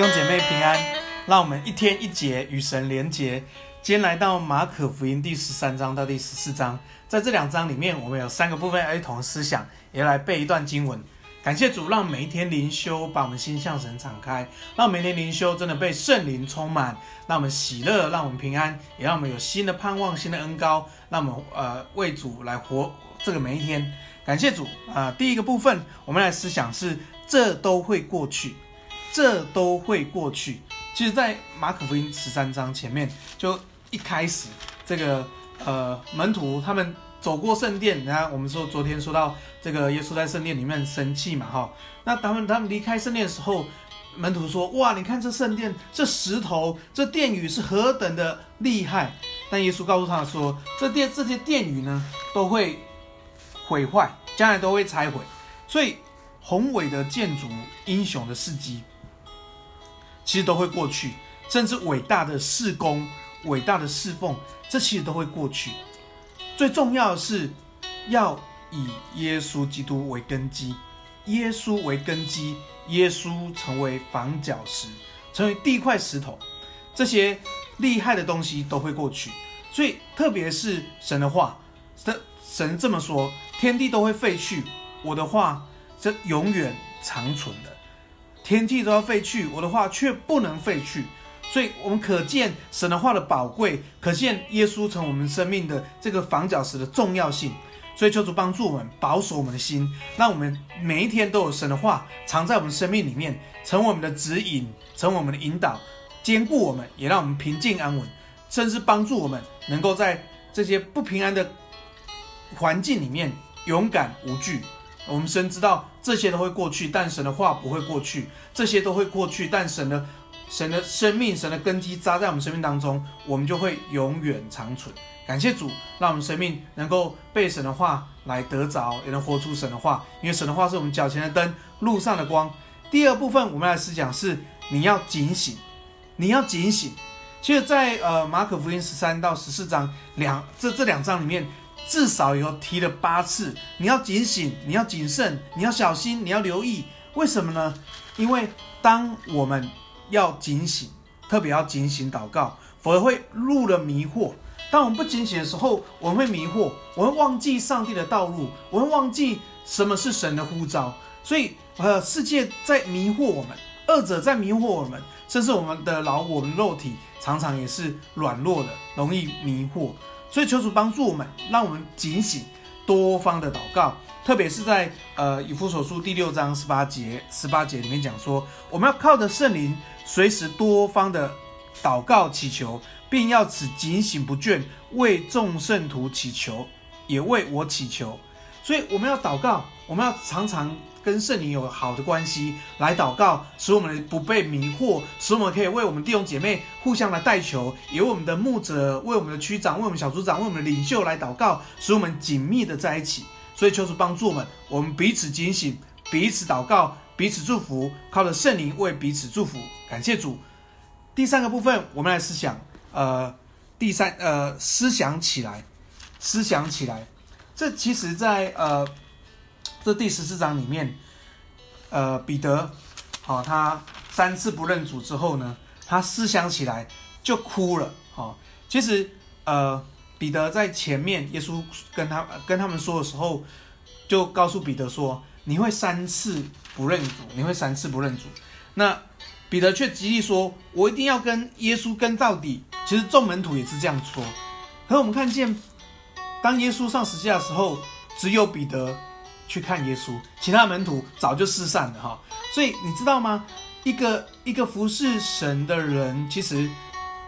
弟兄姐妹平安，让我们一天一节与神连结。今天来到马可福音第十三章到第十四章，在这两章里面，我们有三个部分要一同思想，也来背一段经文。感谢主，让每一天灵修把我们心向神敞开，让每一天灵修真的被圣灵充满，让我们喜乐，让我们平安，也让我们有新的盼望、新的恩膏，让我们呃为主来活这个每一天。感谢主啊、第一个部分，我们来思想是这都会过去。这都会过去。其实，在马可福音十三章前面，就一开始，这个呃门徒他们走过圣殿，然后我们说昨天说到这个耶稣在圣殿里面生气嘛，哈，那他们他们离开圣殿的时候，门徒说：哇，你看这圣殿，这石头，这殿宇是何等的厉害！但耶稣告诉他说，这殿这些殿宇呢，都会毁坏，将来都会拆毁。所以宏伟的建筑、英雄的事迹。其实都会过去，甚至伟大的事工、伟大的侍奉，这其实都会过去。最重要的是要以耶稣基督为根基，耶稣为根基，耶稣成为房角石，成为第一块石头。这些厉害的东西都会过去。所以，特别是神的话，神神这么说：天地都会废去，我的话这永远长存的。天地都要废去，我的话却不能废去，所以我们可见神的话的宝贵，可见耶稣成我们生命的这个房角石的重要性。所以求主帮助我们保守我们的心，让我们每一天都有神的话藏在我们生命里面，成为我们的指引，成为我们的引导，坚固我们，也让我们平静安稳，甚至帮助我们能够在这些不平安的环境里面勇敢无惧。我们深知道这些都会过去，但神的话不会过去。这些都会过去，但神的神的生命、神的根基扎在我们生命当中，我们就会永远长存。感谢主，让我们生命能够被神的话来得着，也能活出神的话。因为神的话是我们脚前的灯，路上的光。第二部分，我们来思想是你要警醒，你要警醒。其实在，在呃马可福音十三到十四章两这这两章里面。至少有提了八次，你要警醒，你要谨慎，你要小心，你要留意。为什么呢？因为当我们要警醒，特别要警醒祷告，否则会入了迷惑。当我们不警醒的时候，我们会迷惑，我们忘记上帝的道路，我们忘记什么是神的呼召。所以，呃，世界在迷惑我们，恶者在迷惑我们，甚至我们的老我们肉体常常也是软弱的，容易迷惑。所以求主帮助我们，让我们警醒，多方的祷告，特别是在呃以弗所书第六章十八节十八节里面讲说，我们要靠着圣灵，随时多方的祷告祈求，并要此警醒不倦，为众圣徒祈求，也为我祈求。所以我们要祷告，我们要常常。跟圣灵有好的关系，来祷告，使我们不被迷惑，使我们可以为我们弟兄姐妹互相来代求，也为我们的牧者、为我们的区长、为我们小组长、为我们的领袖来祷告，使我们紧密的在一起。所以求主帮助我们，我们彼此警醒，彼此祷告，彼此祝福，靠着圣灵为彼此祝福。感谢主。第三个部分，我们来思想，呃，第三，呃，思想起来，思想起来，这其实在呃。这第十四章里面，呃，彼得，好、哦，他三次不认主之后呢，他思想起来就哭了，好、哦，其实，呃，彼得在前面，耶稣跟他跟他们说的时候，就告诉彼得说，你会三次不认主，你会三次不认主。那彼得却极力说，我一定要跟耶稣跟到底。其实众门徒也是这样说。可是我们看见，当耶稣上十字架的时候，只有彼得。去看耶稣，其他门徒早就失散了哈。所以你知道吗？一个一个服侍神的人，其实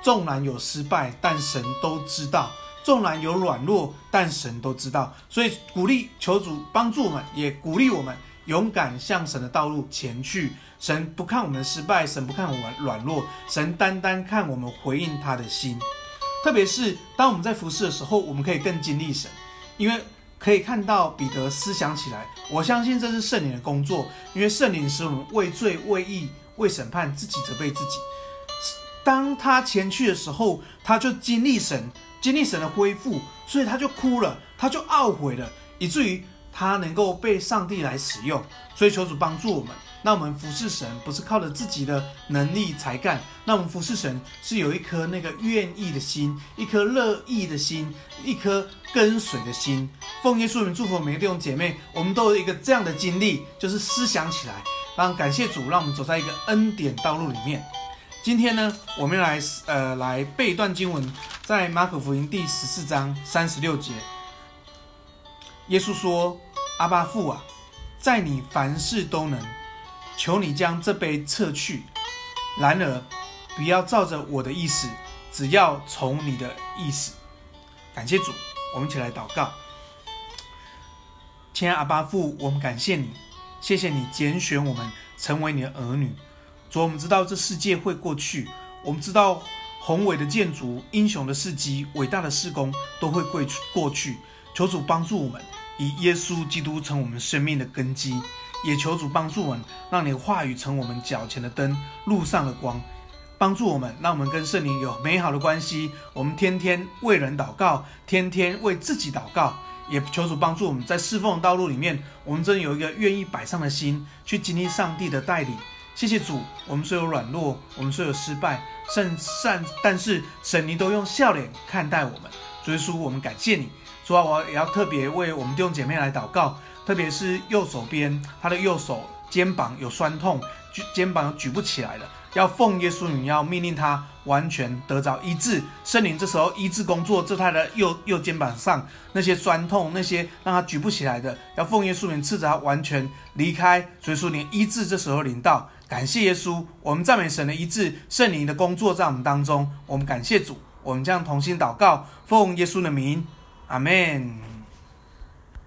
纵然有失败，但神都知道；纵然有软弱，但神都知道。所以鼓励求主帮助我们，也鼓励我们勇敢向神的道路前去。神不看我们的失败，神不看我们软弱，神单单看我们回应他的心。特别是当我们在服侍的时候，我们可以更经历神，因为。可以看到彼得思想起来，我相信这是圣灵的工作，因为圣灵使我们畏罪、畏义、畏审判，自己责备自己。当他前去的时候，他就经历神，经历神的恢复，所以他就哭了，他就懊悔了，以至于他能够被上帝来使用。所以求主帮助我们，那我们服侍神不是靠着自己的能力才干，那我们服侍神是有一颗那个愿意的心，一颗乐意的心，一颗跟随的心。奉耶稣名祝福每个弟兄姐妹，我们都有一个这样的经历，就是思想起来，让感谢主，让我们走在一个恩典道路里面。今天呢，我们来呃来背一段经文，在马可福音第十四章三十六节，耶稣说：“阿巴父啊，在你凡事都能。”求你将这杯撤去，然而不要照着我的意思，只要从你的意思。感谢主，我们一起来祷告。亲爱阿巴父，我们感谢你，谢谢你拣选我们成为你的儿女。主，我们知道这世界会过去，我们知道宏伟的建筑、英雄的事迹、伟大的事工都会过去。求主帮助我们，以耶稣基督成我们生命的根基。也求主帮助我们，让你的话语成我们脚前的灯，路上的光，帮助我们，让我们跟圣灵有美好的关系。我们天天为人祷告，天天为自己祷告。也求主帮助我们在侍奉的道路里面，我们真有一个愿意摆上的心，去经历上帝的带领。谢谢主，我们虽有软弱，我们虽有失败，甚善，但是神灵都用笑脸看待我们。主耶稣，我们感谢你。主啊，我也要特别为我们弟兄姐妹来祷告。特别是右手边，他的右手肩膀有酸痛，肩膀举不起来了。要奉耶稣名，要命令他完全得着医治。圣灵这时候医治工作，在他的右右肩膀上那些酸痛，那些让他举不起来的，要奉耶稣名赐着他完全离开。所以说，你医治这时候领到，感谢耶稣，我们赞美神的医治，圣灵的工作在我们当中，我们感谢主，我们将同心祷告，奉耶稣的名，阿门。